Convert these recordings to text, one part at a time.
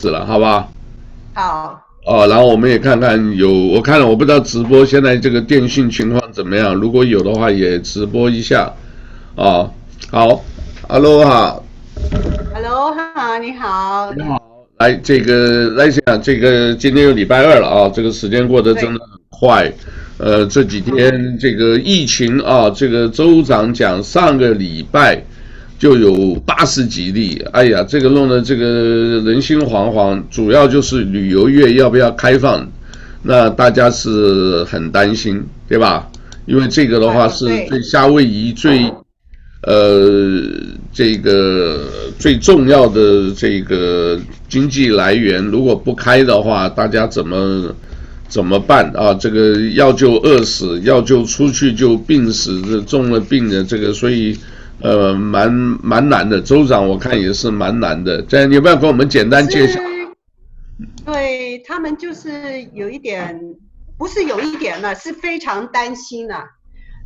始了，好不好？好。哦，然后我们也看看有，我看了，我不知道直播现在这个电信情况怎么样，如果有的话也直播一下。啊，好，Hello 哈。Hello 哈，你好。你好。来，这个来讲，这个今天又礼拜二了啊，这个时间过得真的很快。呃，这几天这个疫情啊，这个州长讲上个礼拜。就有八十几例，哎呀，这个弄得这个人心惶惶。主要就是旅游业要不要开放，那大家是很担心，对吧？因为这个的话是对夏威夷最，呃，这个最重要的这个经济来源，如果不开的话，大家怎么怎么办啊？这个要就饿死，要就出去就病死，这中了病的这个，所以。呃，蛮蛮难的，州长我看也是蛮难的。这你要不要跟我们简单介绍？对，他们就是有一点，不是有一点了，是非常担心了。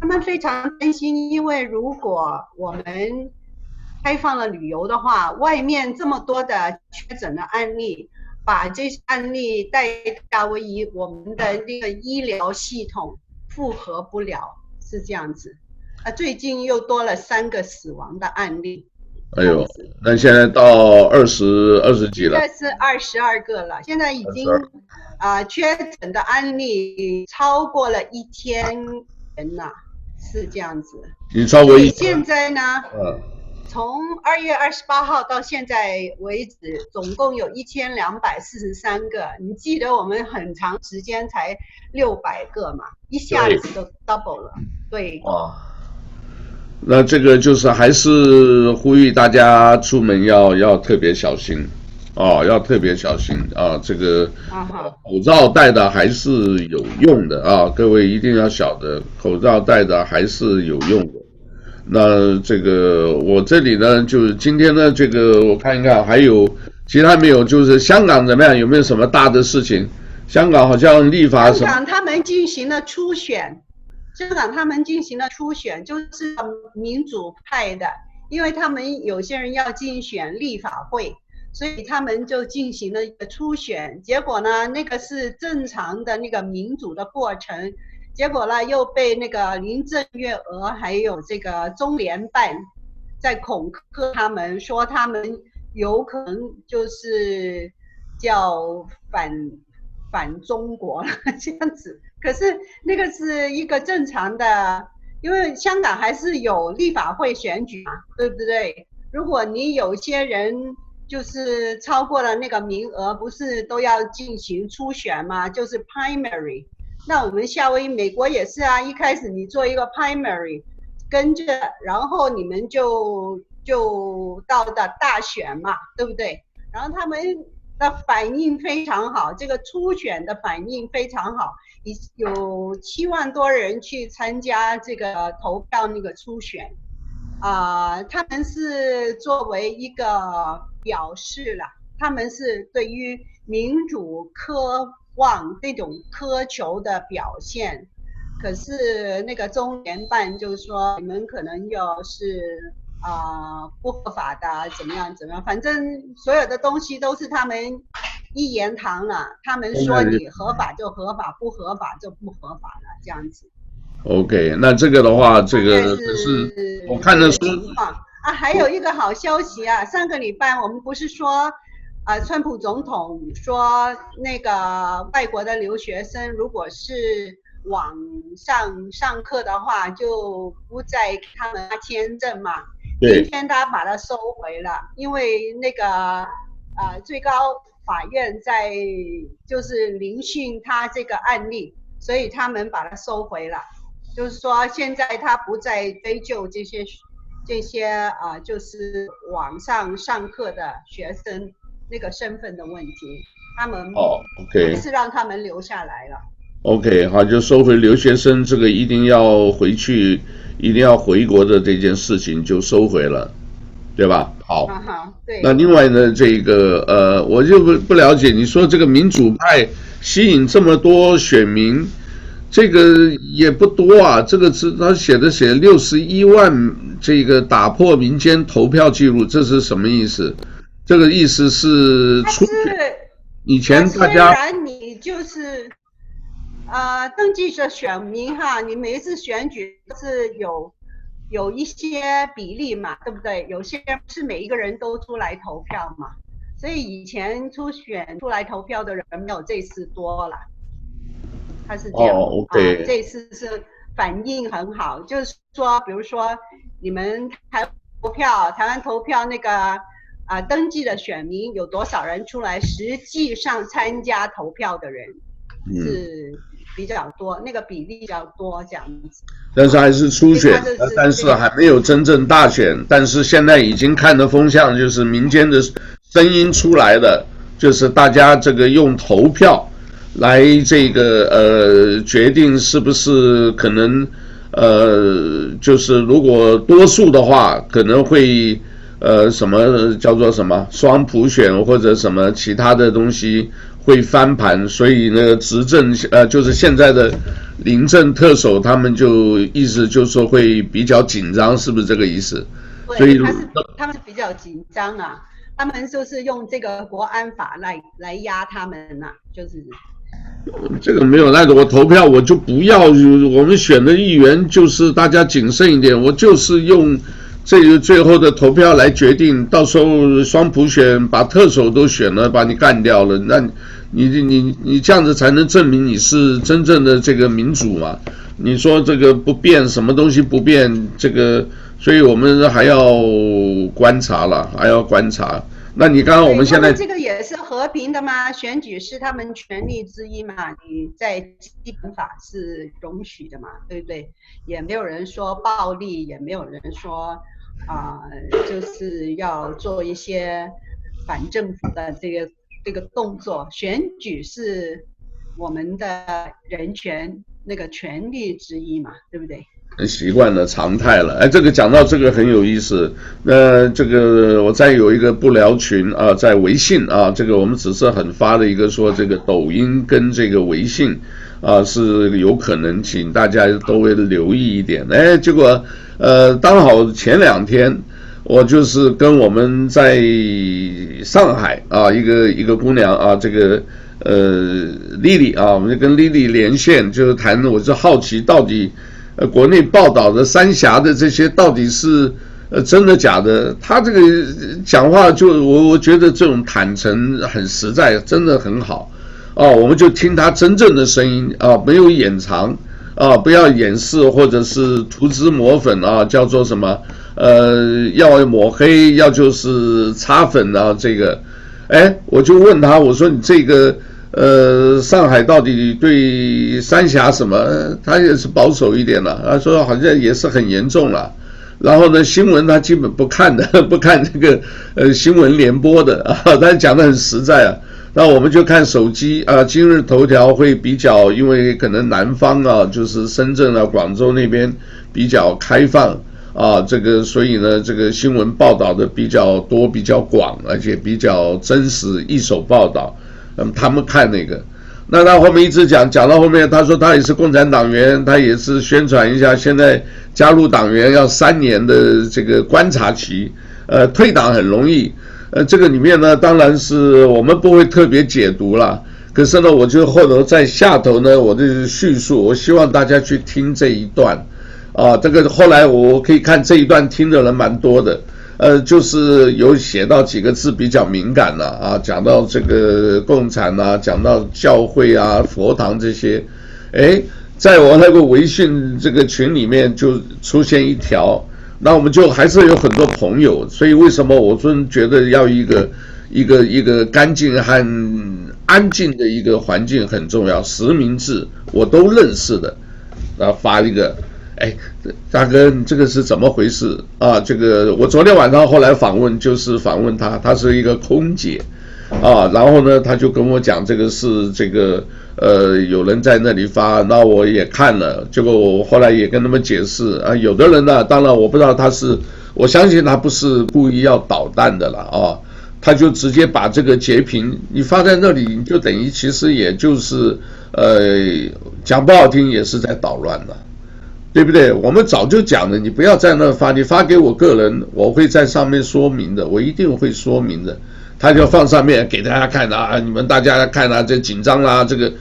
他们非常担心，因为如果我们开放了旅游的话，外面这么多的确诊的案例，把这些案例带夏威夷，我们的那个医疗系统负荷不了，是这样子。啊，最近又多了三个死亡的案例。哎呦，那现在到二十二十几了。现在是二十二个了，现在已经啊、呃，确诊的案例超过了一千人了，是这样子。你超过一千。现在呢？嗯。从二月二十八号到现在为止，总共有一千两百四十三个。你记得我们很长时间才六百个嘛？一下子都 double 了。对。对那这个就是还是呼吁大家出门要要特别小心，哦，要特别小心啊！这个口罩戴的还是有用的啊，各位一定要晓得，口罩戴的还是有用的。那这个我这里呢，就是今天呢，这个我看一看，还有其他没有？就是香港怎么样？有没有什么大的事情？香港好像立法，香港他们进行了初选。香港他们进行了初选，就是民主派的，因为他们有些人要竞选立法会，所以他们就进行了一个初选。结果呢，那个是正常的那个民主的过程，结果呢又被那个林郑月娥还有这个中联办在恐吓他们，说他们有可能就是叫反反中国了 这样子。可是那个是一个正常的，因为香港还是有立法会选举嘛，对不对？如果你有些人就是超过了那个名额，不是都要进行初选吗？就是 primary。那我们夏威夷美国也是啊，一开始你做一个 primary，跟着，然后你们就就到的大选嘛，对不对？然后他们的反应非常好，这个初选的反应非常好。有七万多人去参加这个投票那个初选，啊、他们是作为一个表示了，他们是对于民主渴望这种渴求的表现。可是那个中联办就是说，你们可能要是啊、呃、不合法的，怎么样怎么样，反正所有的东西都是他们。一言堂了，他们说你合法就合法，不合法就不合法了，这样子。OK，那这个的话，这个是，是我看的是啊，还有一个好消息啊，上个礼拜我们不是说，啊，川普总统说那个外国的留学生如果是网上上课的话，就不再给他们签证嘛。今天他把它收回了，因为那个呃最高。法院在就是聆讯他这个案例，所以他们把它收回了。就是说，现在他不再追究这些这些啊、呃，就是网上上课的学生那个身份的问题。他们哦，OK，是让他们留下来了。OK，好，就收回留学生这个一定要回去，一定要回国的这件事情就收回了。对吧？好，好对。那另外呢，这个呃，我就不不了解。你说这个民主派吸引这么多选民，这个也不多啊。这个是他写的写六十一万，这个打破民间投票记录，这是什么意思？这个意思是初选，以前大家虽然你就是，呃，登记的选民哈，你每一次选举都是有有一些比例嘛，对不对？有些人不是每一个人都出来投票嘛，所以以前初选出来投票的人没有这次多了，他是这样。哦，OK。啊，这次是反应很好，就是说，比如说你们台湾投票，台湾投票那个。啊，登记的选民有多少人出来？实际上参加投票的人是比较多，嗯、那个比例比较多这样子。但是还是初选，但是还没有真正大选。但是现在已经看的风向就是民间的声音出来的，就是大家这个用投票来这个呃决定是不是可能呃就是如果多数的话可能会。呃，什么叫做什么双普选或者什么其他的东西会翻盘，所以那个执政呃，就是现在的临阵特首，他们就意思就是说会比较紧张，是不是这个意思？对，所以他是他们是比较紧张啊，他们就是用这个国安法来来压他们呐、啊，就是这个没有那个，我投票我就不要，我们选的议员就是大家谨慎一点，我就是用。这个最后的投票来决定，到时候双普选把特首都选了，把你干掉了，那你你你你这样子才能证明你是真正的这个民主嘛？你说这个不变，什么东西不变？这个，所以我们还要观察了，还要观察。那你刚刚我们现在这个也是和平的吗？选举是他们权利之一嘛？你在基本法是容许的嘛？对不对？也没有人说暴力，也没有人说。啊、呃，就是要做一些反政府的这个这个动作。选举是我们的人权那个权利之一嘛，对不对？习惯了常态了。哎，这个讲到这个很有意思。那这个我再有一个不聊群啊，在微信啊，这个我们只是很发的一个说，这个抖音跟这个微信啊是有可能，请大家都会留意一点。哎，结果。呃，刚好前两天，我就是跟我们在上海啊，一个一个姑娘啊，这个呃丽丽啊，我们就跟丽丽连线，就是谈，我就好奇到底国内报道的三峡的这些到底是呃真的假的？他这个讲话就我我觉得这种坦诚很实在，真的很好哦，我们就听他真正的声音啊，没有掩藏。啊，不要掩饰或者是涂脂抹粉啊，叫做什么？呃，要抹黑，要就是擦粉啊，这个，哎，我就问他，我说你这个，呃，上海到底对三峡什么？他也是保守一点了，他说好像也是很严重了。然后呢，新闻他基本不看的，不看这个，呃，新闻联播的啊，他讲的很实在啊。那我们就看手机啊，今日头条会比较，因为可能南方啊，就是深圳啊、广州那边比较开放啊，这个所以呢，这个新闻报道的比较多、比较广，而且比较真实，一手报道。那么他们看那个，那他后面一直讲，讲到后面，他说他也是共产党员，他也是宣传一下，现在加入党员要三年的这个观察期，呃，退党很容易。呃，这个里面呢，当然是我们不会特别解读了。可是呢，我就后头在下头呢，我的叙述，我希望大家去听这一段，啊，这个后来我可以看这一段听的人蛮多的，呃，就是有写到几个字比较敏感了啊，讲到这个共产啊，讲到教会啊、佛堂这些，哎，在我那个微信这个群里面就出现一条。那我们就还是有很多朋友，所以为什么我说觉得要一个一个一个干净和安静的一个环境很重要。实名制我都认识的，然后发一个，哎，大哥，你这个是怎么回事啊？这个我昨天晚上后来访问，就是访问他，他是一个空姐。啊，然后呢，他就跟我讲，这个是这个，呃，有人在那里发，那我也看了，结果我后来也跟他们解释啊，有的人呢，当然我不知道他是，我相信他不是故意要捣蛋的了啊，他就直接把这个截屏你发在那里，你就等于其实也就是，呃，讲不好听也是在捣乱了，对不对？我们早就讲了，你不要在那发，你发给我个人，我会在上面说明的，我一定会说明的。他就放上面给大家看啊，你们大家看啊，这紧张啦，这个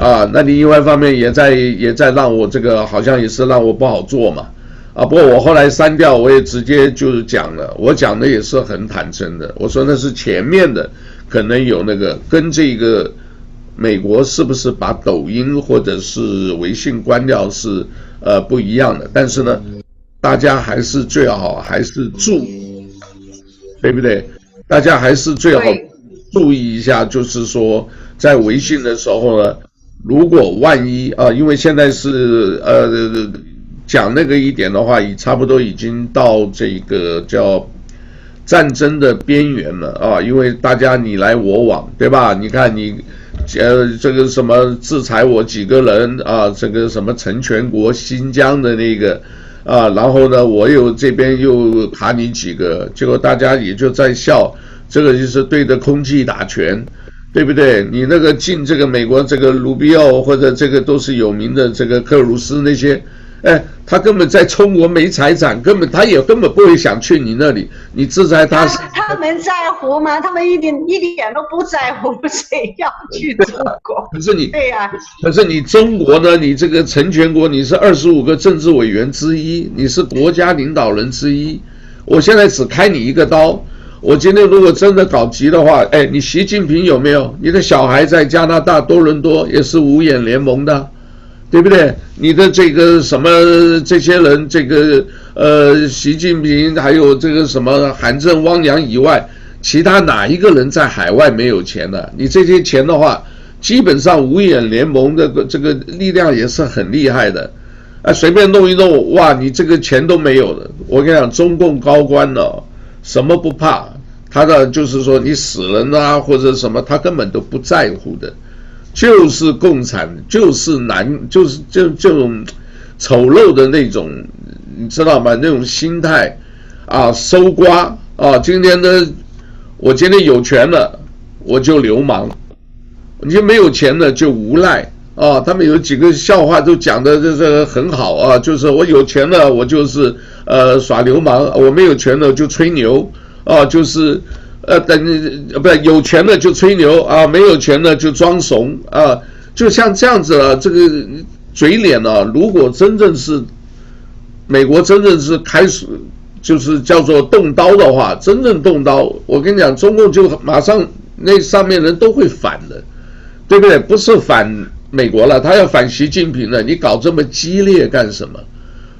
啊，那你另外一方面也在也在让我这个好像也是让我不好做嘛。啊，不过我后来删掉，我也直接就是讲了，我讲的也是很坦诚的。我说那是前面的，可能有那个跟这个美国是不是把抖音或者是微信关掉是呃不一样的。但是呢，大家还是最好还是注，对不对？大家还是最好注意一下，就是说在微信的时候呢，如果万一啊，因为现在是呃。讲那个一点的话，已差不多已经到这个叫战争的边缘了啊！因为大家你来我往，对吧？你看你，呃，这个什么制裁我几个人啊？这个什么成全国新疆的那个啊，然后呢，我又这边又卡你几个，结果大家也就在笑，这个就是对着空气打拳，对不对？你那个进这个美国这个卢比奥或者这个都是有名的这个克鲁斯那些。哎，他根本在中国没财产，根本他也根本不会想去你那里。你制裁他，他，他们在乎吗？他们一点一点都不在乎，谁要去 中国？可是你对呀、啊，可是你中国呢？你这个成全国，你是二十五个政治委员之一，你是国家领导人之一。我现在只开你一个刀。我今天如果真的搞急的话，哎，你习近平有没有？你的小孩在加拿大多伦多也是五眼联盟的。对不对？你的这个什么这些人，这个呃，习近平还有这个什么韩正、汪洋以外，其他哪一个人在海外没有钱的？你这些钱的话，基本上五眼联盟的这个力量也是很厉害的，啊，随便弄一弄，哇，你这个钱都没有了。我跟你讲，中共高官呢，什么不怕？他的就是说你死人啊，或者什么，他根本都不在乎的。就是共产，就是难，就是就这种丑陋的那种，你知道吗？那种心态啊，搜刮啊！今天呢，我今天有权了，我就流氓；你没有钱了，就无赖啊！他们有几个笑话都讲的这这很好啊，就是我有钱了，我就是呃耍流氓；我没有钱了，就吹牛啊，就是。呃，等呃，不是有钱的就吹牛啊，没有钱的就装怂啊，就像这样子啊，这个嘴脸啊，如果真正是美国真正是开始就是叫做动刀的话，真正动刀，我跟你讲，中共就马上那上面人都会反的，对不对？不是反美国了，他要反习近平了，你搞这么激烈干什么？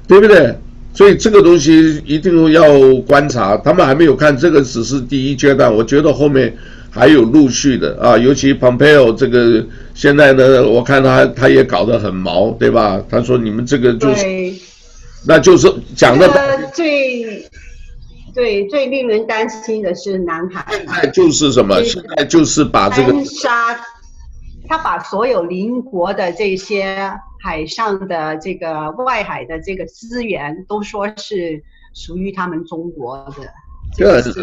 对不对？所以这个东西一定要观察，他们还没有看，这个只是第一阶段，我觉得后面还有陆续的啊，尤其 Pompeo 这个现在呢，我看他他也搞得很毛，对吧？他说你们这个就是，那就是讲的、这个、最对最令人担心的是南海，现在就是什么？现在就是把这个杀，他把所有邻国的这些。海上的这个外海的这个资源都说是属于他们中国的，这是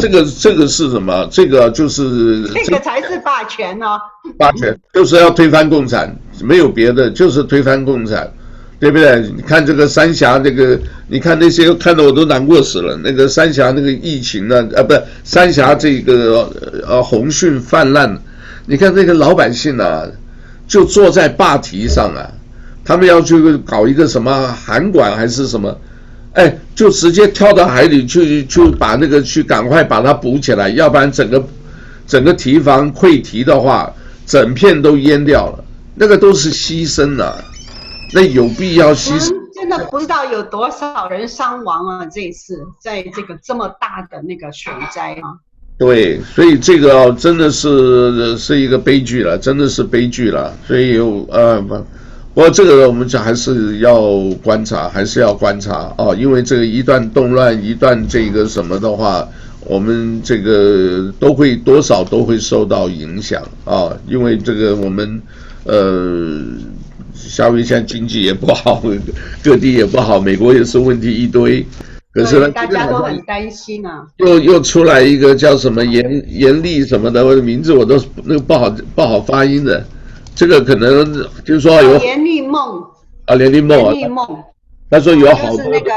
这个这个是什么？这个就是这个才是霸权呢、哦。霸权就是要推翻共产，没有别的，就是推翻共产，对不对？你看这个三峡这个，你看那些看得我都难过死了。那个三峡那个疫情呢？啊，不是三峡这个呃洪汛泛滥，你看那个老百姓啊。就坐在坝堤上啊，他们要去搞一个什么涵管还是什么，哎，就直接跳到海里去，去把那个去赶快把它补起来，要不然整个整个堤防溃堤的话，整片都淹掉了，那个都是牺牲啊，那有必要牺牲？真的不知道有多少人伤亡啊！这一次在这个这么大的那个水灾啊。对，所以这个真的是是一个悲剧了，真的是悲剧了。所以呃不，不过这个我们就还是要观察，还是要观察啊，因为这个一旦动乱，一旦这个什么的话，我们这个都会多少都会受到影响啊，因为这个我们呃，夏威夷现在经济也不好，各地也不好，美国也是问题一堆。可是呢，大家都很担心啊。又又出来一个叫什么严严厉什么的，我的名字我都那个不好不好发音的，这个可能就是说有严厉梦啊，严厉梦，严厉梦。他说有好多。就是那个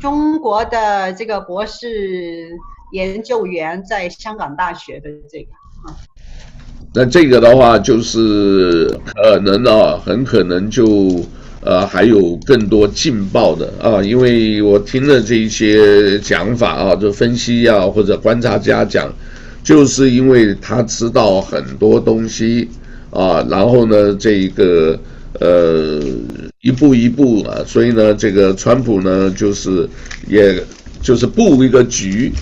中国的这个博士研究员，在香港大学的这个啊。那这个的话，就是可能啊，很可能就呃还有更多劲爆的啊，因为我听了这一些讲法啊，就分析啊或者观察家讲，就是因为他知道很多东西啊，然后呢，这一个呃一步一步啊，所以呢，这个川普呢，就是也就是布一个局。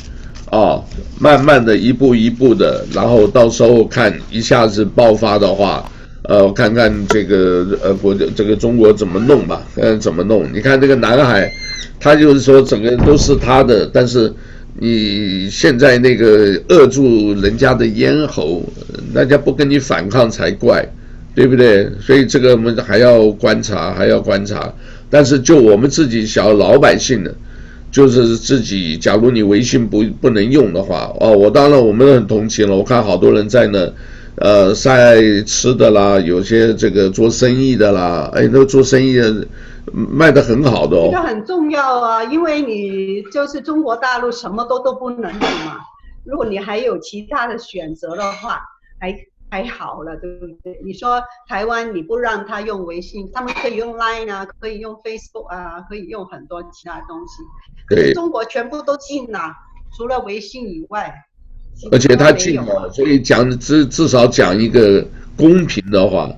啊，慢慢的一步一步的，然后到时候看一下子爆发的话，呃，我看看这个呃国这个中国怎么弄吧，看怎么弄。你看这个南海，他就是说整个都是他的，但是你现在那个扼住人家的咽喉，人家不跟你反抗才怪，对不对？所以这个我们还要观察，还要观察。但是就我们自己小老百姓的。就是自己，假如你微信不不能用的话，哦，我当然我们很同情了。我看好多人在那，呃，晒吃的啦，有些这个做生意的啦，哎，那做生意的卖的很好的哦。这个很重要啊，因为你就是中国大陆什么都都不能用嘛。如果你还有其他的选择的话，还。还好了，对不对？你说台湾你不让他用微信，他们可以用 Line 啊，可以用 Facebook 啊，可以用很多其他东西。可是中国全部都禁了，除了微信以外。而且他禁了，所以讲至至少讲一个公平的话，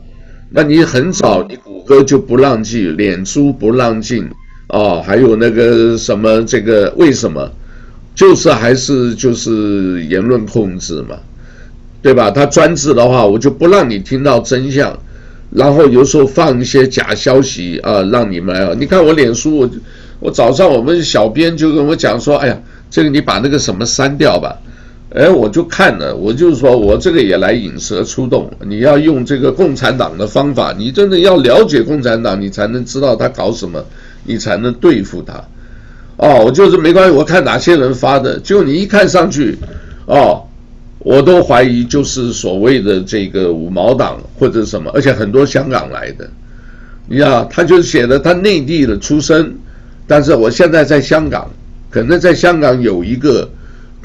那你很早你谷歌就不让进，脸书不让进啊，还有那个什么这个为什么？就是还是就是言论控制嘛。对吧？他专制的话，我就不让你听到真相，然后有时候放一些假消息啊，让你们啊。你看我脸书，我我早上我们小编就跟我讲说，哎呀，这个你把那个什么删掉吧。哎，我就看了，我就是说我这个也来引蛇出洞。你要用这个共产党的方法，你真的要了解共产党，你才能知道他搞什么，你才能对付他。哦，我就是没关系，我看哪些人发的，就你一看上去，哦。我都怀疑就是所谓的这个五毛党或者什么，而且很多香港来的，你知道，他就写的他内地的出身，但是我现在在香港，可能在香港有一个，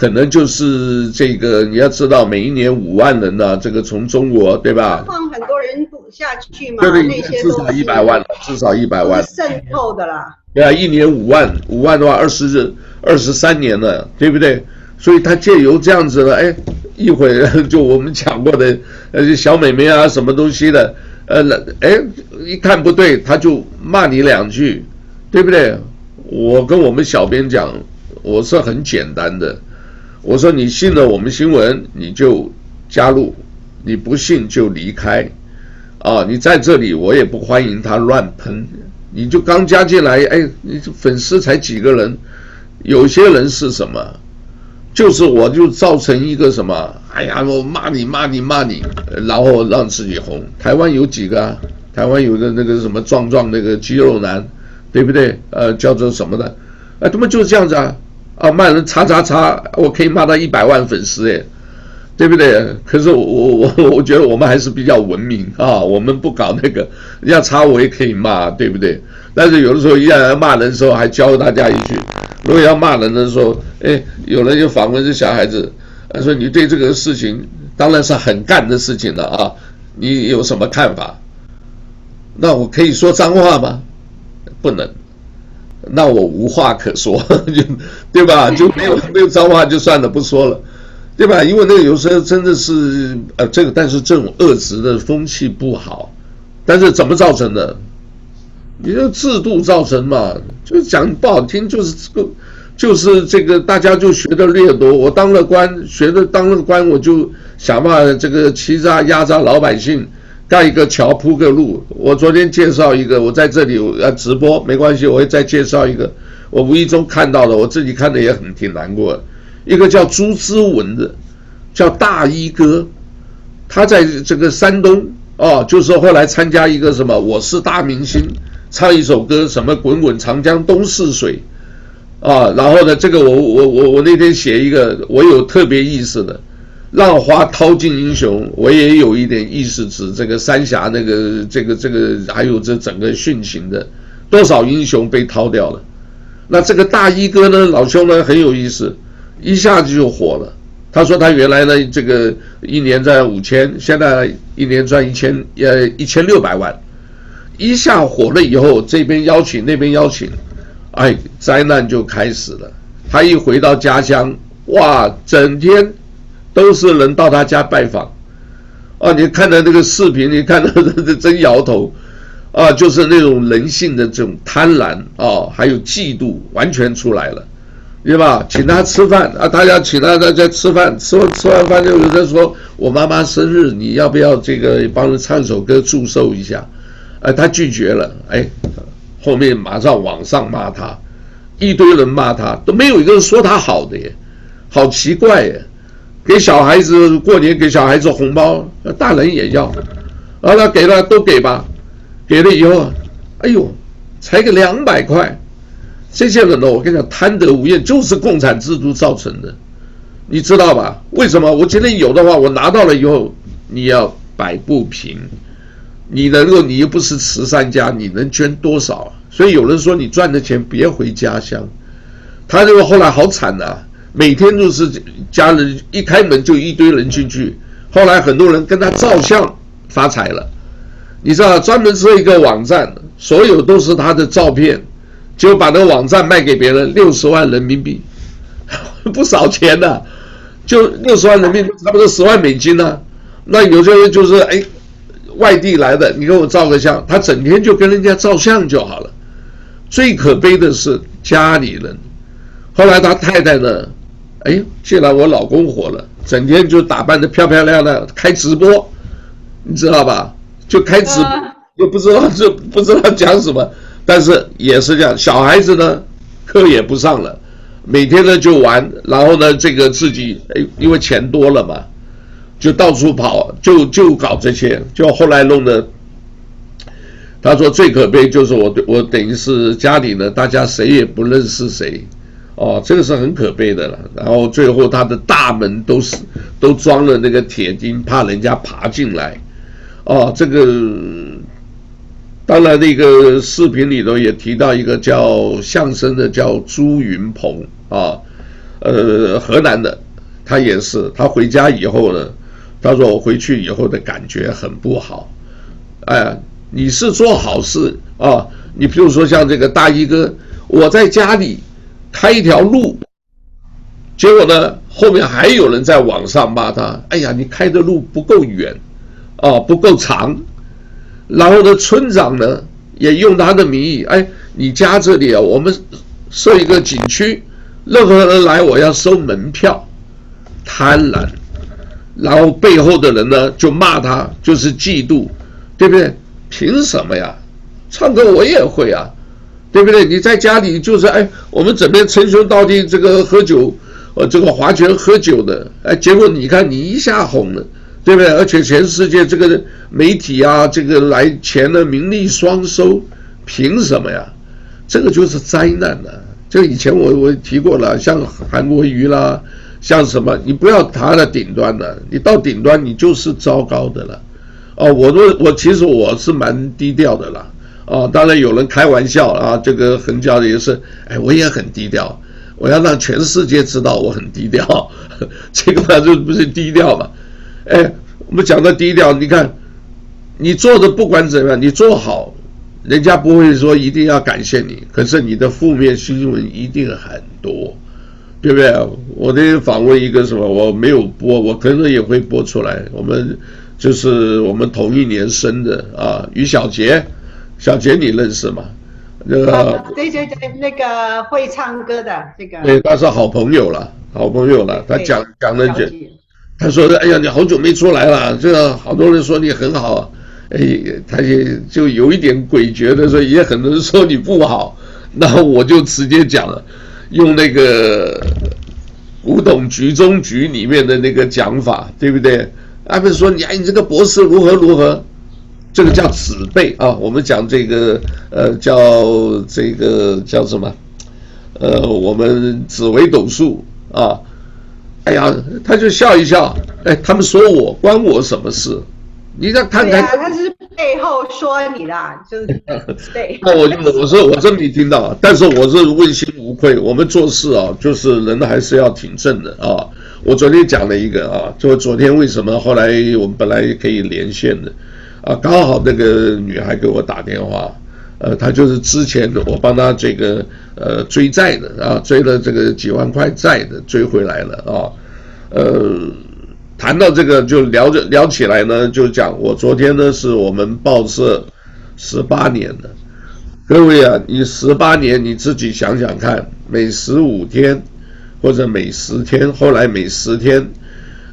可能就是这个你要知道，每一年五万人呢，这个从中国对吧？放很多人下去嘛，对对，至少一百万，至少一百万，渗透的啦。对啊，一年五万，五万的话，二十日，二十三年了，对不对？所以他借由这样子的，哎。一会儿 就我们讲过的，呃，小美眉啊，什么东西的，呃，哎，一看不对，他就骂你两句，对不对？我跟我们小编讲，我是很简单的，我说你信了我们新闻，你就加入，你不信就离开，啊，你在这里我也不欢迎他乱喷，你就刚加进来，哎，你粉丝才几个人，有些人是什么？就是我就造成一个什么？哎呀，我骂你骂你骂你，然后让自己红。台湾有几个啊？台湾有个那个什么壮壮那个肌肉男，对不对？呃，叫做什么的？哎，他们就是这样子啊！啊，骂人叉叉叉，我可以骂到一百万粉丝哎，对不对？可是我我我 我觉得我们还是比较文明啊，我们不搞那个，人家叉我也可以骂，对不对？但是有的时候，一样要骂人的时候，还教大家一句。如果要骂人的时候，哎，有人就访问这小孩子，他说：“你对这个事情当然是很干的事情了啊，你有什么看法？”那我可以说脏话吗？不能。那我无话可说，就对吧？就没有 没有脏话就算了，不说了，对吧？因为那个有时候真的是呃，这个但是这种恶质的风气不好，但是怎么造成的？你这制度造成嘛，就讲不好听，就是这个，就是这个，大家就学的掠夺。我当了官，学的当了官，我就想办法这个欺诈压榨老百姓，盖一个桥铺个路。我昨天介绍一个，我在这里要直播，没关系，我会再介绍一个。我无意中看到的，我自己看的也很挺难过的。一个叫朱之文的，叫大衣哥，他在这个山东哦，就是后来参加一个什么，我是大明星。唱一首歌，什么滚滚长江东逝水，啊，然后呢，这个我我我我那天写一个，我有特别意思的，浪花淘尽英雄，我也有一点意思，指这个三峡那个这个这个，还有这整个殉情的多少英雄被掏掉了，那这个大衣哥呢，老兄呢很有意思，一下子就火了。他说他原来呢，这个一年赚五千，现在一年赚一千，呃，一千六百万。一下火了以后，这边邀请，那边邀请，哎，灾难就开始了。他一回到家乡，哇，整天都是人到他家拜访。啊，你看到那个视频，你看到 这真摇头。啊，就是那种人性的这种贪婪啊，还有嫉妒，完全出来了。对吧？请他吃饭啊！大家请他大家吃饭，吃完吃完饭就有人说：“我妈妈生日，你要不要这个帮人唱首歌祝寿一下？”哎，他拒绝了。哎，后面马上网上骂他，一堆人骂他，都没有一个人说他好的耶，好奇怪耶！给小孩子过年给小孩子红包，大人也要，啊，那给了都给吧，给了以后，哎呦，才个两百块。这些人呢，我跟你讲，贪得无厌，就是共产制度造成的，你知道吧？为什么？我今天有的话，我拿到了以后，你要摆不平，你能够，你又不是慈善家，你能捐多少？所以有人说，你赚的钱别回家乡。他这个后来好惨呐、每天都是家人一开门就一堆人进去，后来很多人跟他照相发财了，你知道，专门设一个网站，所有都是他的照片。就把那个网站卖给别人，六十万人民币，不少钱呢、就六十万人民币，差不多十万美金呢、那有些人就是哎，外地来的，你给我照个相，他整天就跟人家照相就好了。最可悲的是家里人，后来他太太呢，哎，既然我老公火了，整天就打扮的漂漂亮亮，开直播，你知道吧？就开直播，又不知道这不知道讲什么。但是也是这样，小孩子呢，课也不上了，每天呢就玩，然后呢，这个自己哎，因为钱多了嘛，就到处跑，就就搞这些，就后来弄得，他说最可悲就是我我等于是家里呢，大家谁也不认识谁，哦，这个是很可悲的了。然后最后他的大门都是都装了那个铁钉，怕人家爬进来，哦，这个。当然，那个视频里头也提到一个叫相声的，叫朱云鹏啊，呃，河南的，他也是，他回家以后呢，他说我回去以后的感觉很不好，哎，你是做好事啊，你比如说像这个大衣哥，我在家里开一条路，结果呢，后面还有人在网上骂他，哎呀，你开的路不够远，啊，不够长。然后呢，村长呢也用他的名义，哎，你家这里啊，我们设一个景区，任何人来我要收门票，贪婪。然后背后的人呢就骂他，就是嫉妒，对不对？凭什么呀？唱歌我也会啊，对不对？你在家里就是哎，我们整天称兄道弟，这个喝酒，呃，这个划拳喝酒的，哎，结果你看你一下红了。对不对？而且全世界这个媒体啊，这个来钱的名利双收，凭什么呀？这个就是灾难呐、啊！这以前我我提过了，像韩国瑜啦，像什么，你不要爬到顶端了，你到顶端你就是糟糕的了。哦，我都我其实我是蛮低调的啦。啊，当然有人开玩笑啊，这个横教的也是，哎，我也很低调，我要让全世界知道我很低调，这个嘛就不是低调嘛。哎，我们讲到低调，你看，你做的不管怎么样，你做好，人家不会说一定要感谢你，可是你的负面新闻一定很多，对不对？我那天访问一个什么，我没有播，我可能也会播出来。我们就是我们同一年生的啊，于小杰，小杰你认识吗？那个对对对，那个会唱歌的这个，对，他是好朋友了，好朋友了，他讲讲的就。他说：“哎呀，你好久没出来了，这个好多人说你很好，哎，他也就有一点诡谲的说，也很多人说你不好。那我就直接讲了，用那个古董局中局里面的那个讲法，对不对？他们说你哎，你这个博士如何如何，这个叫子辈啊。我们讲这个呃，叫这个叫什么？呃，我们紫微斗数啊。”哎呀，他就笑一笑，哎，他们说我关我什么事？你再看看，他是背后说你啦，就是对。那 我就我说我真没听到，但是我是问心无愧。我们做事啊，就是人还是要挺正的啊。我昨天讲了一个啊，就昨天为什么后来我们本来可以连线的啊，刚好那个女孩给我打电话，呃，她就是之前我帮她这个呃追债的啊，追了这个几万块债的追回来了啊，呃。谈到这个就聊着聊起来呢，就讲我昨天呢是我们报社十八年了，各位啊，你十八年你自己想想看，每十五天或者每十天，后来每十天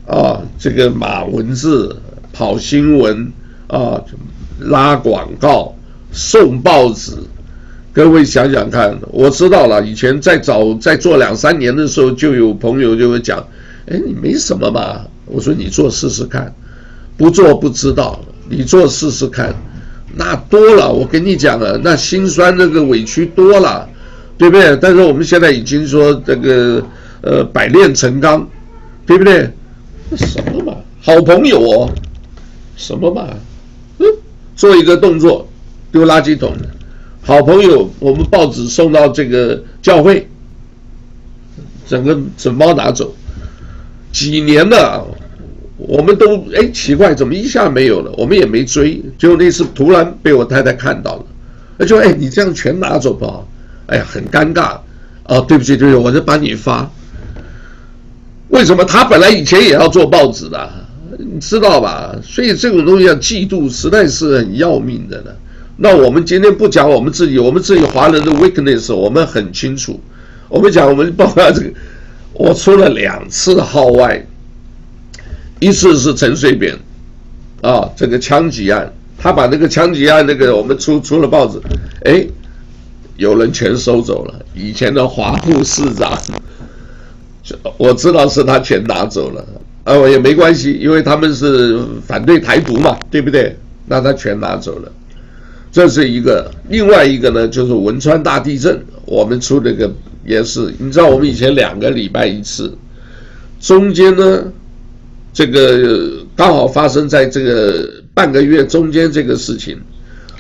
啊，这个马文字跑新闻啊，拉广告送报纸，各位想想看，我知道了，以前在早在做两三年的时候，就有朋友就会讲，哎，你没什么嘛。我说你做试试看，不做不知道，你做试试看，那多了。我跟你讲了，那心酸那个委屈多了，对不对？但是我们现在已经说这个 呃百炼成钢，对不对？什么嘛，好朋友哦，什么嘛，嗯，做一个动作丢垃圾桶，好朋友，我们报纸送到这个教会，整个整包拿走。几年了，我们都哎奇怪，怎么一下没有了？我们也没追，就那次突然被我太太看到了，那就哎你这样全拿走吧，哎呀很尴尬啊，对不起对不起，我就帮你发。为什么他本来以前也要做报纸的，你知道吧？所以这种东西要嫉妒，实在是很要命的呢。那我们今天不讲我们自己，我们自己华人的 weakness，我们很清楚。我们讲我们包括这个。我出了两次号外，一次是陈水扁，啊，这个枪击案，他把那个枪击案那个我们出出了报纸，哎，有人全收走了。以前的华副市长，我知道是他全拿走了，啊，我也没关系，因为他们是反对台独嘛，对不对？那他全拿走了，这是一个。另外一个呢，就是汶川大地震，我们出这个。也是，你知道我们以前两个礼拜一次，中间呢，这个刚好发生在这个半个月中间这个事情，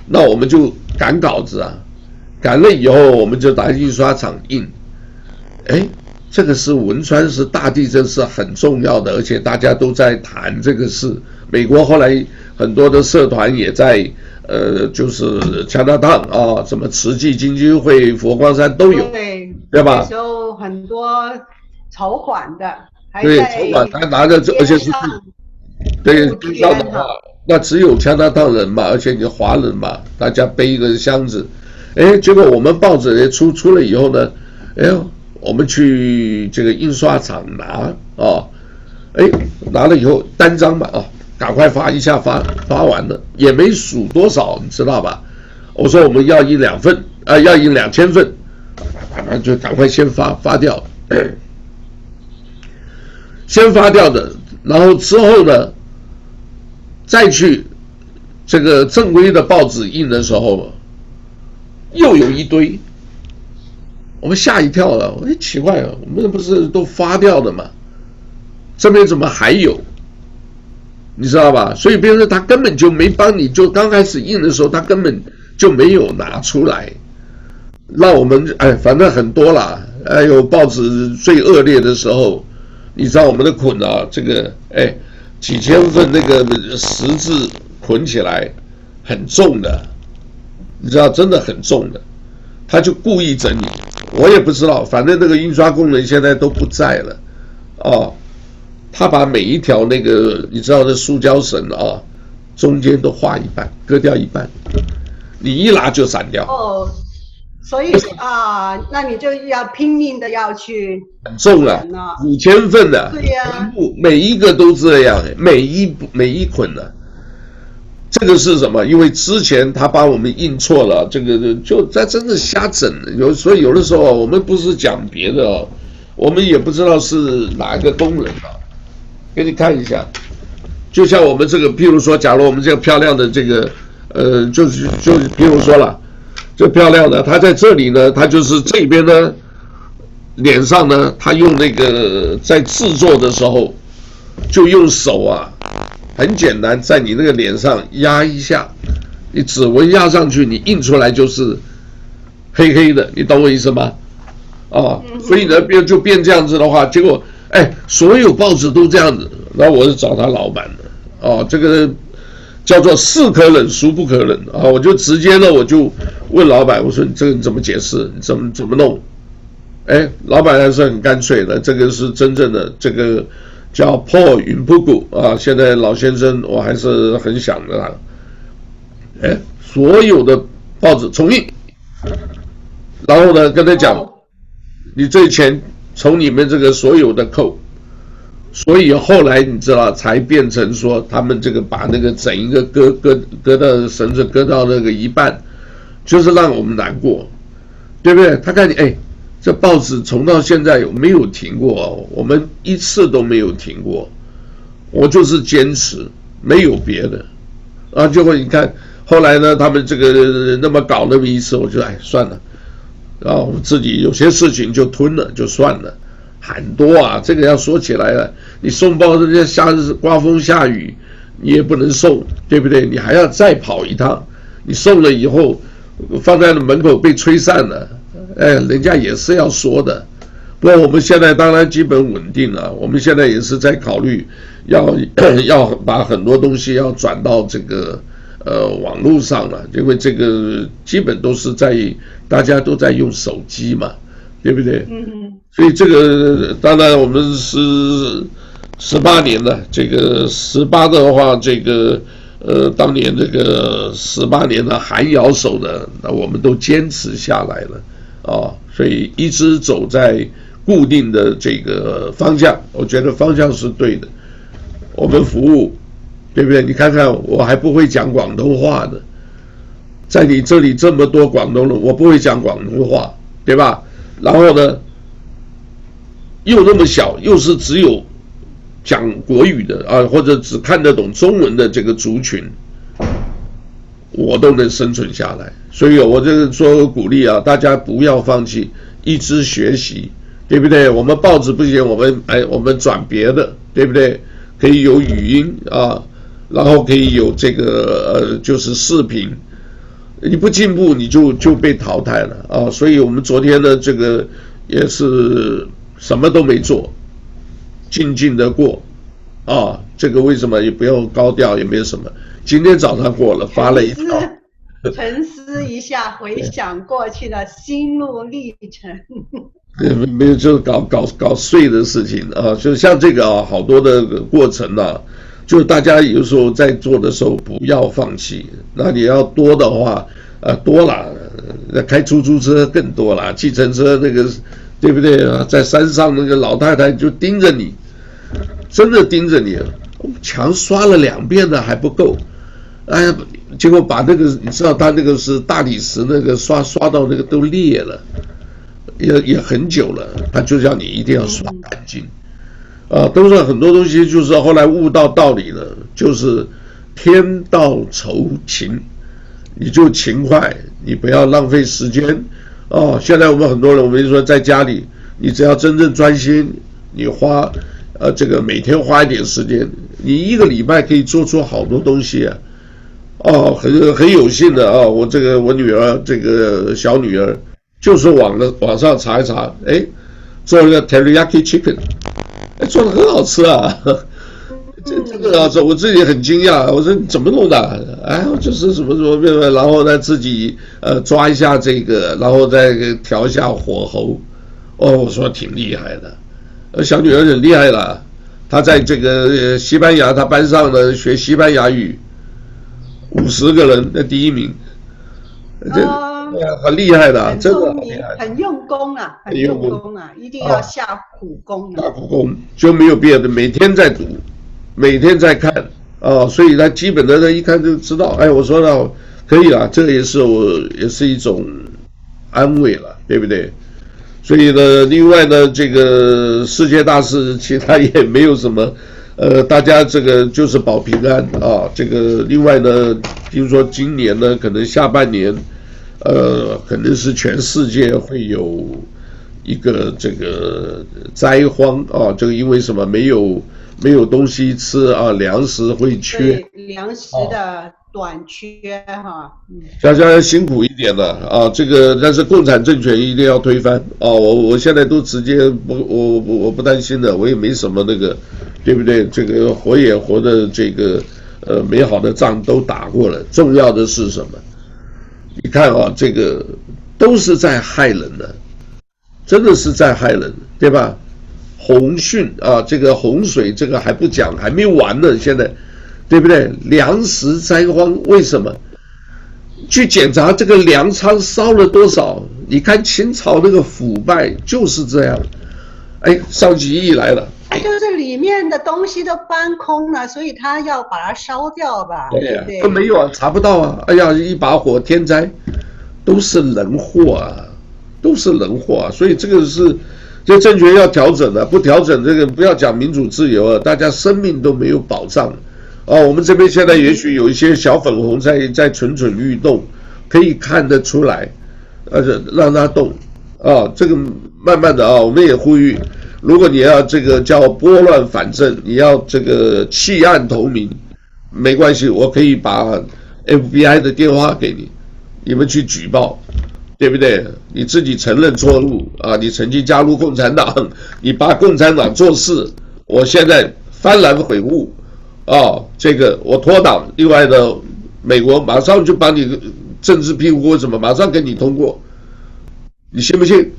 那我们就赶稿子啊，赶了以后我们就打印刷厂印，哎，这个是汶川是大地震是很重要的，而且大家都在谈这个事，美国后来很多的社团也在。呃，就是 Chinatown 啊，什么慈济基金会、佛光山都有，对，对吧？那时候很多筹款的，对，筹款他拿着这，而且是，对，边上的话，那只有 Chinatown 人嘛，而且你华人嘛，大家背一个箱子，哎，结果我们报纸也出出了以后呢，哎呦，我们去这个印刷厂拿啊，哎，拿了以后单张嘛啊。赶快发一下发，发完了也没数多少，你知道吧？我说我们要印两份，啊、要印两千份，那就赶快先发发掉，先发掉的，然后之后呢，再去这个正规的报纸印的时候，又有一堆，我们吓一跳了，哎，奇怪了，我们不是都发掉的吗？这边怎么还有？你知道吧？所以别人他根本就没帮你，就刚开始印的时候，他根本就没有拿出来。那我们哎，反正很多啦。哎呦，报纸最恶劣的时候，你知道我们的捆啊，这个哎几千份那个十字捆起来很重的，你知道真的很重的，他就故意整你。我也不知道，反正那个印刷工人现在都不在了，哦。他把每一条那个你知道的塑胶绳啊，中间都划一半，割掉一半，你一拿就散掉。哦，所以啊，那你就要拼命的要去。很重了，五千份的，对呀、啊，每一个都这样，每一每一捆的。这个是什么？因为之前他把我们印错了，这个就在真的瞎整。有所以有的时候我们不是讲别的哦，我们也不知道是哪一个工人啊。给你看一下，就像我们这个，譬如说，假如我们这个漂亮的这个，呃，就是就譬如说了，这漂亮的，他在这里呢，他就是这边呢，脸上呢，他用那个在制作的时候，就用手啊，很简单，在你那个脸上压一下，你指纹压上去，你印出来就是黑黑的，你懂我意思吗？啊，所以呢变就变这样子的话，结果哎，所有报纸都这样子，那我是找他老板的，啊，这个叫做是可忍孰不可忍啊，我就直接呢我就问老板，我说你这个你怎么解释？你怎么怎么弄？哎，老板还是很干脆的，这个是真正的这个叫 Paul Yunpugu 啊，现在老先生我还是很想着他。哎，所有的报纸重印，然后呢，跟他讲，你这钱从你们这个所有的扣，所以后来你知道才变成说他们这个把那个整一个割割割到绳子割到那个一半，就是让我们难过，对不对？他看你哎，这报纸从到现在有没有停过？我们一次都没有停过，我就是坚持，没有别的，啊，结果你看。后来呢，他们这个那么搞那么一次，我就哎算了，然后自己有些事情就吞了，就算了。很多啊，这个要说起来了，你送报人家下日刮风下雨，你也不能送，对不对？你还要再跑一趟，你送了以后放在门口被吹散了，哎，人家也是要说的。不过我们现在当然基本稳定了，我们现在也是在考虑要 要把很多东西要转到这个。呃，网络上了，因为这个基本都是在大家都在用手机嘛，对不对？嗯嗯。所以这个当然我们是十八年了，这个十八的话，这个呃，当年这个十八年的寒窑手的，那我们都坚持下来了啊，所以一直走在固定的这个方向，我觉得方向是对的，我们服务。对不对？你看看，我还不会讲广东话的，在你这里这么多广东人，我不会讲广东话，对吧？然后呢，又那么小，又是只有讲国语的啊，或者只看得懂中文的这个族群，我都能生存下来。所以，我这个说鼓励啊，大家不要放弃，一直学习，对不对？我们报纸不行，我们哎，我们转别的，对不对？可以有语音啊。然后可以有这个呃，就是视频，你不进步你就就被淘汰了啊！所以我们昨天呢，这个也是什么都没做，静静的过啊。这个为什么也不要高调，也没有什么。今天早上过了，发了一条，沉思一下，回想过去的心路历程。没没有，就是搞搞搞碎的事情啊，就像这个啊，好多的过程啊。就大家有时候在做的时候不要放弃，那你要多的话，呃，多了，那开出租车更多了，计程车那个，对不对啊？在山上那个老太太就盯着你，真的盯着你，墙刷了两遍的还不够，哎呀，结果把那个你知道他那个是大理石那个刷刷到那个都裂了，也也很久了，他就叫你一定要刷干净。啊，都是很多东西，就是后来悟到道理了，就是天道酬勤，你就勤快，你不要浪费时间。哦，现在我们很多人，我们就说在家里，你只要真正专心，你花，呃，这个每天花一点时间，你一个礼拜可以做出好多东西啊。哦，很很有幸的啊，我这个我女儿这个小女儿，就是网的网上查一查，哎，做了个 teriyaki chicken。哎，做的很好吃啊！这这个好吃，我自己很惊讶。我说你怎么弄的？哎，就是什么什么，然后呢自己呃抓一下这个，然后再调一下火候。哦，我说挺厉害的。呃，小女儿很厉害了，她在这个西班牙，她班上呢学西班牙语，五十个人的第一名。这。很厉害的，真的很厉害，很用功啊，很用功啊，一定要下苦功。下苦功就没有别的，每天在读，每天在看啊，所以他基本的他一看就知道。哎，我说了可以了，这个也是我也是一种安慰了，对不对？所以呢，另外呢，这个世界大事其他也没有什么，呃，大家这个就是保平安啊。这个另外呢，听说今年呢，可能下半年。呃，可能是全世界会有一个这个灾荒啊，这个因为什么？没有没有东西吃啊，粮食会缺，粮食的短缺哈。家家辛苦一点了啊，这个但是共产政权一定要推翻啊。我我现在都直接不我我我不担心的，我也没什么那个，对不对？这个活也活的这个呃美好的仗都打过了，重要的是什么？你看啊，这个都是在害人的，真的是在害人，对吧？洪汛啊，这个洪水这个还不讲，还没完呢，现在。对不对？粮食灾荒为什么？去检查这个粮仓烧了多少？你看清朝那个腐败就是这样。哎，上级一来了，就是里面的东西都搬空了，所以他要把它烧掉吧？对呀、没有啊，查不到啊。哎呀，一把火，天灾，都是人祸啊，都是人祸啊。所以这个是，这政权要调整的，不调整这个，不要讲民主自由啊，大家生命都没有保障。哦，我们这边现在也许有一些小粉红在在蠢蠢欲动，可以看得出来，而且让他动，啊，这个慢慢的啊，我们也呼吁，如果你要这个叫拨乱反正，你要这个弃暗投明，没关系，我可以把 FBI 的电话给你，你们去举报，对不对？你自己承认错误啊，你曾经加入共产党，你帮共产党做事，我现在幡然悔悟。啊，这个我脱党，另外的美国马上就把你政治庇护或什么，马上给你通过，你信不信？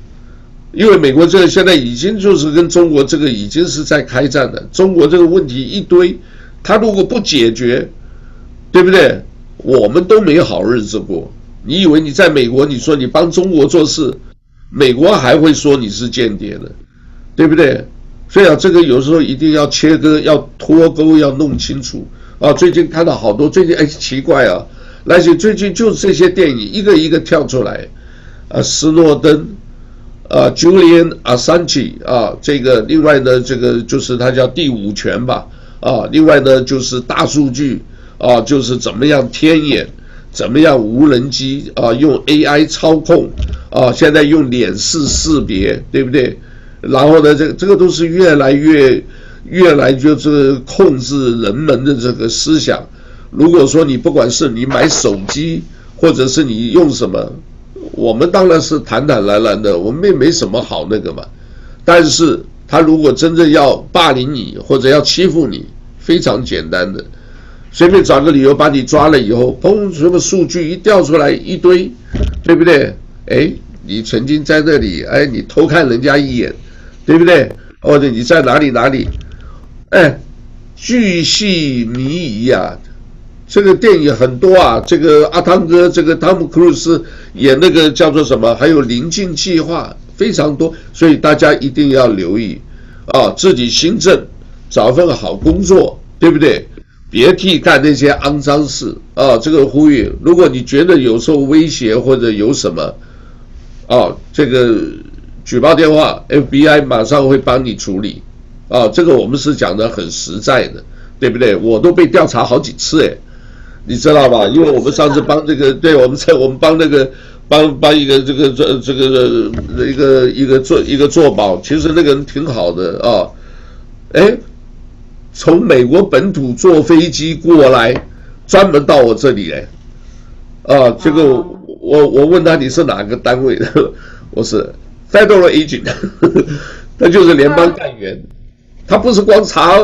因为美国这个现在已经就是跟中国这个已经是在开战了，中国这个问题一堆，他如果不解决，对不对？我们都没好日子过。你以为你在美国，你说你帮中国做事，美国还会说你是间谍的，对不对？所以啊，这个有时候一定要切割，要脱钩，要弄清楚啊。最近看到好多，最近哎奇怪啊，而且最近就是这些电影一个一个跳出来，啊，斯诺登，啊，Julian Assange 啊，这个另外呢，这个就是他叫第五权吧，啊，另外呢就是大数据啊，就是怎么样天眼，怎么样无人机啊，用 AI 操控啊，现在用脸识识别，对不对？然后呢，这个这个都是越来越，越来就是控制人们的这个思想。如果说你不管是你买手机，或者是你用什么，我们当然是坦坦然然的，我们也没什么好那个嘛。但是他如果真正要霸凌你或者要欺负你，非常简单的，随便找个理由把你抓了以后，砰，什么数据一调出来一堆，对不对？哎，你曾经在那里，哎，你偷看人家一眼。对不对？或者你在哪里哪里？哎，巨细靡遗啊！这个电影很多啊。这个阿汤哥，这个汤姆·克鲁斯演那个叫做什么？还有《临近计划》非常多，所以大家一定要留意啊！自己新政，找份好工作，对不对？别替干那些肮脏事啊！这个呼吁，如果你觉得有受威胁或者有什么啊，这个。举报电话，FBI 马上会帮你处理，啊，这个我们是讲的很实在的，对不对？我都被调查好几次，哎，你知道吧？因为我们上次帮这个，对，我们在我们帮那个帮帮一个这个这这个一个一个做一个做保，其实那个人挺好的啊，哎，从美国本土坐飞机过来，专门到我这里来，啊，这个我我问他你是哪个单位的，我是。Federal agent，他就是联邦干员，他不是光查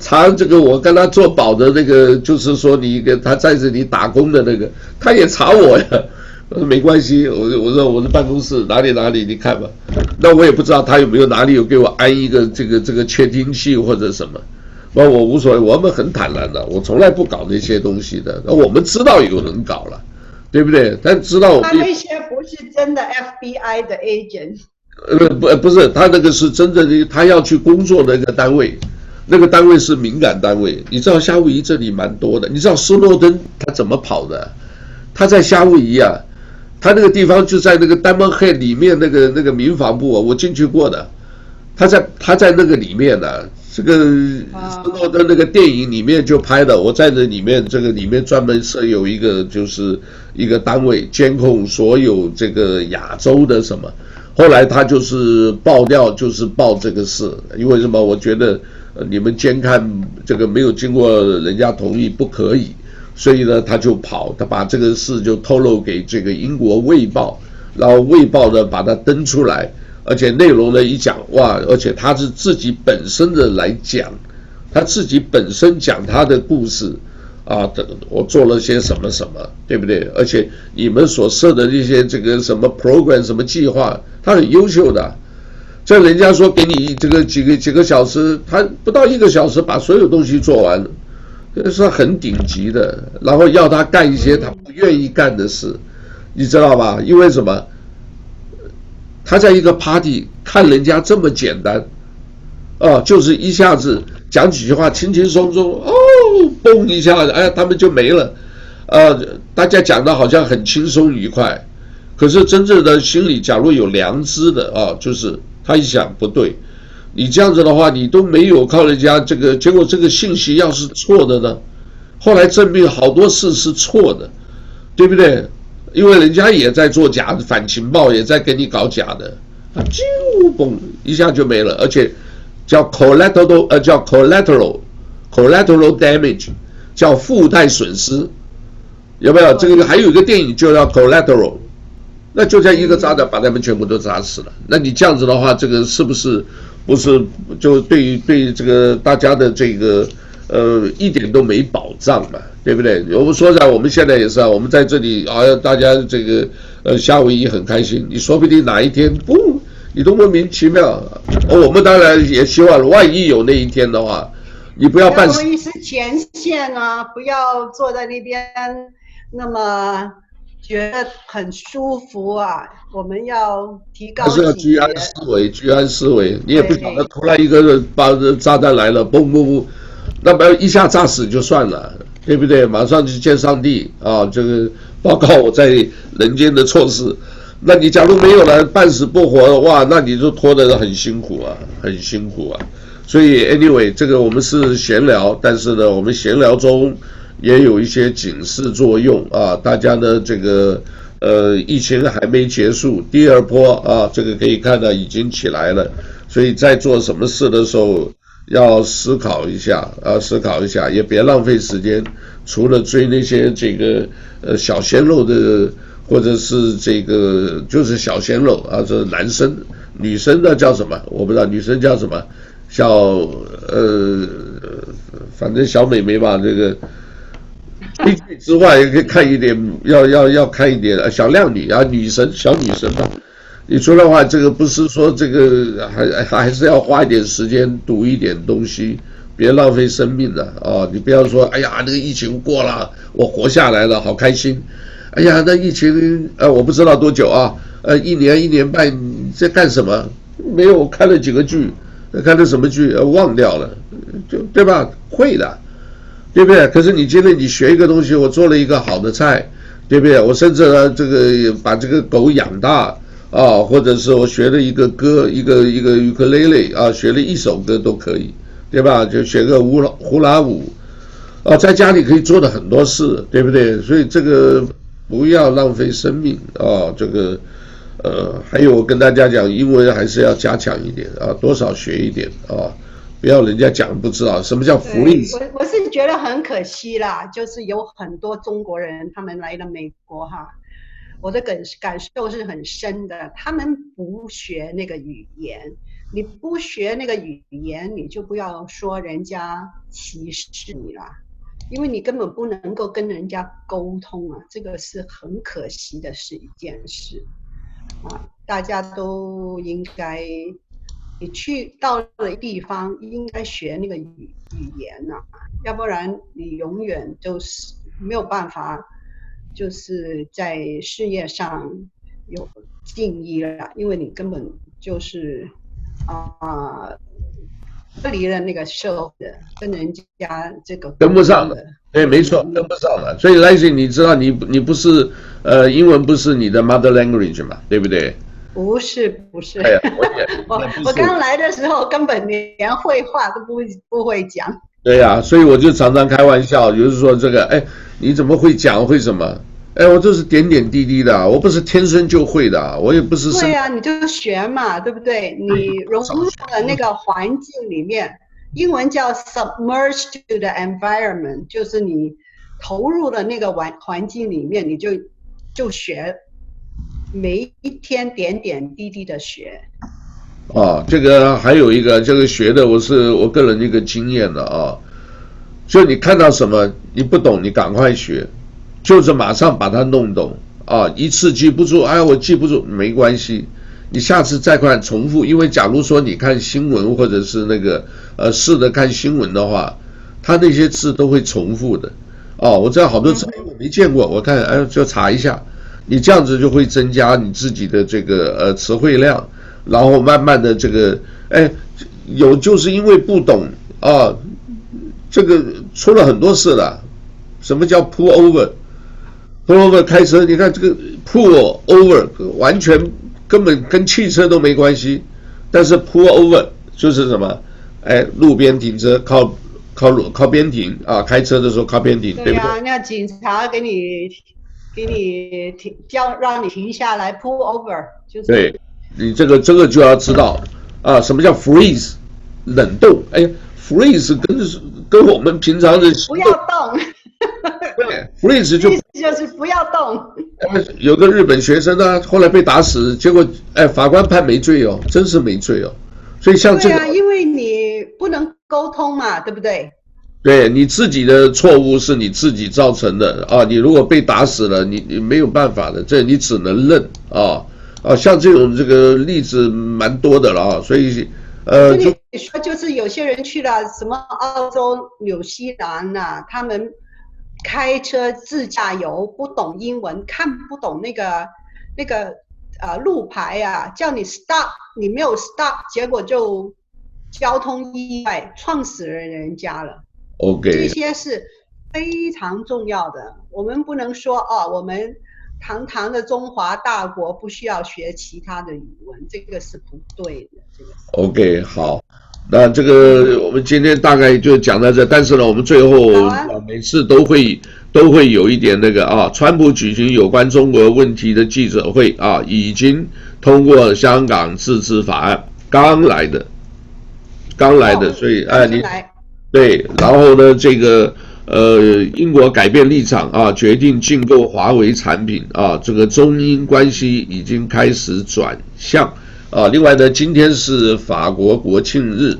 查这个我跟他做保的那个，就是说你跟他在这里打工的那个，他也查我呀。我说没关系，我我说我的办公室哪里哪里，你看吧。那我也不知道他有没有哪里有给我安一个这个这个窃听器或者什么，那我无所谓，我们很坦然的，我从来不搞那些东西的。那我们知道有人搞了。对不对？但知道我们他那些不是真的 FBI 的 agent，呃不不是，他那个是真正的，他要去工作的那个单位，那个单位是敏感单位。你知道夏威夷这里蛮多的，你知道斯诺登他怎么跑的？他在夏威夷啊，他那个地方就在那个 Diamond Head 里面那个那个民防部啊，我进去过的，他在他在那个里面呢、啊。这个斯诺登那个电影里面就拍的，我在这里面，这个里面专门设有一个，就是一个单位监控所有这个亚洲的什么。后来他就是爆料，就是报这个事，因为什么？我觉得你们监看这个没有经过人家同意不可以，所以呢，他就跑，他把这个事就透露给这个英国卫报，然后卫报呢把它登出来，而且内容呢一讲哇，而且他是自己本身的来讲，他自己本身讲他的故事啊，我做了些什么什么，对不对？而且你们所设的那些这个什么 program 什么计划，他很优秀的，这人家说给你这个几个几个小时，他不到一个小时把所有东西做完。这是很顶级的，然后要他干一些他不愿意干的事，你知道吧？因为什么？他在一个 party 看人家这么简单，哦，就是一下子讲几句话，轻轻松松，嘣一下，哎，他们就没了，呃，大家讲的好像很轻松愉快，可是真正的心里，假如有良知的啊，就是他一想不对。你这样子的话，你都没有靠人家这个，结果这个信息要是错的呢？后来证明好多事是错的，对不对？因为人家也在做假的反情报，也在给你搞假的，啊，就嘣一下就没了，而且叫 collateral 呃叫 collateral collateral damage，叫附带损失，有没有？这个还有一个电影就叫 collateral，那就这样一个炸弹把他们全部都炸死了。那你这样子的话，这个是不是？不是，就对于对于这个大家的这个呃一点都没保障嘛，对不对？我们说在我们现在也是啊，我们在这里啊，大家这个呃夏威夷很开心，你说不定哪一天不，你都莫名其妙。哦，我们当然也希望，万一有那一天的话，你不要办。夏威夷是前线啊，不要坐在那边那么。觉得很舒服啊！我们要提高。是要居安思危，居安思危。你也不晓得突然一个人把炸弹来了，嘣嘣嘣，那么一下炸死就算了，对不对？马上去见上帝啊！这个报告我在人间的错事。那你假如没有了，半死不活的话，那你就拖得很辛苦啊，很辛苦啊。所以，anyway，这个我们是闲聊，但是呢，我们闲聊中。也有一些警示作用啊！大家呢，这个呃，疫情还没结束，第二波啊，这个可以看到已经起来了。所以在做什么事的时候，要思考一下啊，思考一下，也别浪费时间。除了追那些这个呃小鲜肉的，或者是这个就是小鲜肉啊，这男生、女生的叫什么？我不知道女生叫什么，小呃，反正小美眉吧，这个。英语之外也可以看一点，要要要看一点小靓女啊，女神小女神嘛。你说的话，这个不是说这个还还是要花一点时间读一点东西，别浪费生命了啊！你不要说，哎呀，那个疫情过了，我活下来了，好开心。哎呀，那疫情呃，我不知道多久啊，呃，一年一年半在干什么？没有，看了几个剧，看了什么剧，呃忘掉了，就对吧？会的。对不对？可是你今天你学一个东西，我做了一个好的菜，对不对？我甚至呢，这个把这个狗养大啊，或者是我学了一个歌，一个一个尤克里里啊，学了一首歌都可以，对吧？就学个乌呼啦舞，啊，在家里可以做的很多事，对不对？所以这个不要浪费生命啊，这个呃，还有我跟大家讲，英文还是要加强一点啊，多少学一点啊。不要人家讲不知道什么叫福利。我我是觉得很可惜啦，就是有很多中国人他们来了美国哈，我的感感受是很深的。他们不学那个语言，你不学那个语言，你就不要说人家歧视你啦，因为你根本不能够跟人家沟通啊，这个是很可惜的是一件事啊，大家都应该。你去到了地方，应该学那个语语言呐、啊，要不然你永远就是没有办法，就是在事业上有进益了，因为你根本就是啊，脱离了那个社会的，跟人家这个跟不上的，对，没错，跟不上了。所以 Lacy，你知道你你不是呃，英文不是你的 mother language 嘛，对不对？不是 不是，我我刚来的时候根本连会话都不不会讲。对呀、啊，所以我就常常开玩笑，就是说这个，哎，你怎么会讲会什么？哎，我就是点点滴滴的，我不是天生就会的，我也不是。对呀、啊，你就学嘛，对不对？你融入了那个环境里面，英文叫 submerge to the environment，就是你投入了那个环环境里面，你就就学，每一天点点滴滴的学。啊，这个还有一个这个学的，我是我个人的一个经验的啊，就你看到什么你不懂，你赶快学，就是马上把它弄懂啊，一次记不住，哎，我记不住没关系，你下次再看重复，因为假如说你看新闻或者是那个呃试着看新闻的话，它那些字都会重复的，哦，我知道好多字我没见过，我看哎就查一下，你这样子就会增加你自己的这个呃词汇量。然后慢慢的这个，哎，有就是因为不懂啊，这个出了很多事了。什么叫 pull over？pull over 开车，你看这个 pull over 完全根本跟汽车都没关系，但是 pull over 就是什么？哎，路边停车，靠靠路靠边停啊，开车的时候靠边停，对不对？那警察给你给你停，叫让你停下来 pull over，就是。对。你这个这个就要知道啊，什么叫 freeze 冷冻？哎，freeze 跟跟我们平常的不要动，对，freeze 就就是不要动。有个日本学生呢，后来被打死，结果哎，法官判没罪哦，真是没罪哦。所以像这个，对啊，因为你不能沟通嘛，对不对？对，你自己的错误是你自己造成的啊，你如果被打死了，你你没有办法的，这你只能认啊。啊，像这种这个例子蛮多的了啊，所以，呃，就你说就是有些人去了什么澳洲、纽西兰呐，他们开车自驾游不懂英文，看不懂那个那个呃路牌啊，叫你 stop，你没有 stop，结果就交通意外撞死了人家了。OK，这些是非常重要的，我们不能说哦，我们。堂堂的中华大国不需要学其他的语文，这个是不对的。这个 OK 好，那这个我们今天大概就讲到这，但是呢，我们最后啊每次都会都会有一点那个啊，川普举行有关中国问题的记者会啊，已经通过香港自治法案，刚来的，刚来的，所以哎你对，然后呢这个。呃，英国改变立场啊，决定禁购华为产品啊，这个中英关系已经开始转向啊。另外呢，今天是法国国庆日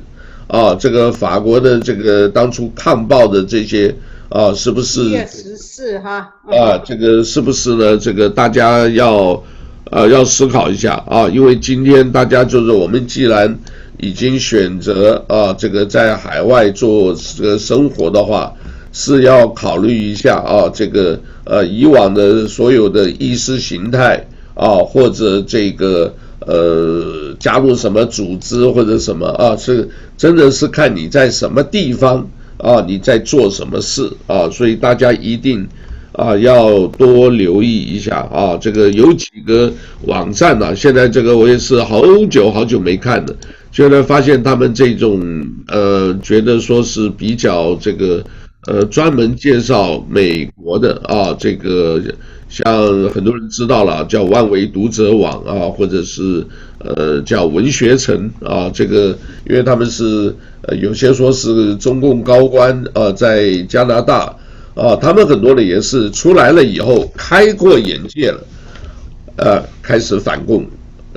啊，这个法国的这个当初抗暴的这些啊，是不是？月十四哈。啊，这个是不是呢？这个大家要呃要思考一下啊，因为今天大家就是我们既然已经选择啊，这个在海外做这个生活的话。是要考虑一下啊，这个呃以往的所有的意识形态啊，或者这个呃加入什么组织或者什么啊，是真的是看你在什么地方啊，你在做什么事啊，所以大家一定啊要多留意一下啊。这个有几个网站呢，现在这个我也是好久好久没看了，现在发现他们这种呃觉得说是比较这个。呃，专门介绍美国的啊，这个像很多人知道了，叫万维读者网啊，或者是呃叫文学城啊，这个因为他们是呃有些说是中共高官啊，在加拿大啊，他们很多的也是出来了以后开阔眼界了，呃，开始反共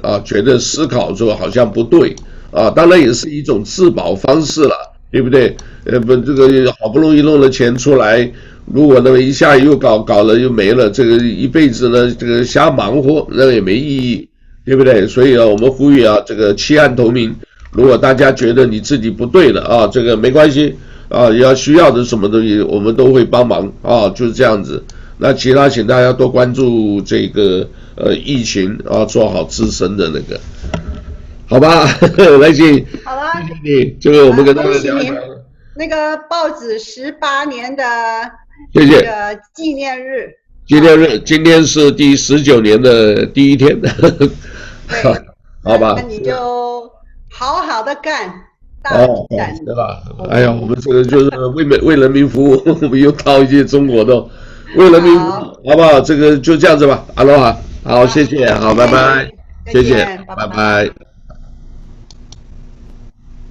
啊，觉得思考说好像不对啊，当然也是一种自保方式了，对不对？呃不，这个好不容易弄了钱出来，如果那么一下又搞搞了又没了，这个一辈子呢，这个瞎忙活那也没意义，对不对？所以啊，我们呼吁啊，这个弃暗投明。如果大家觉得你自己不对了啊，这个没关系啊，要需要的什么东西，我们都会帮忙啊，就是这样子。那其他请大家多关注这个呃疫情啊，做好自身的那个，好吧？来信，好了，谢谢你，这个我们跟大家聊一聊。那个报纸十八年的谢谢。这个纪念日，纪念日，今天是第十九年的第一天，对，好吧，那你就好好的干，大胆，对吧？哎呀，我们这个就是为民为人民服务，我们又靠一些中国的，为人民服务，好不好？这个就这样子吧，阿罗哈，好，谢谢，好，拜拜，谢谢，拜拜。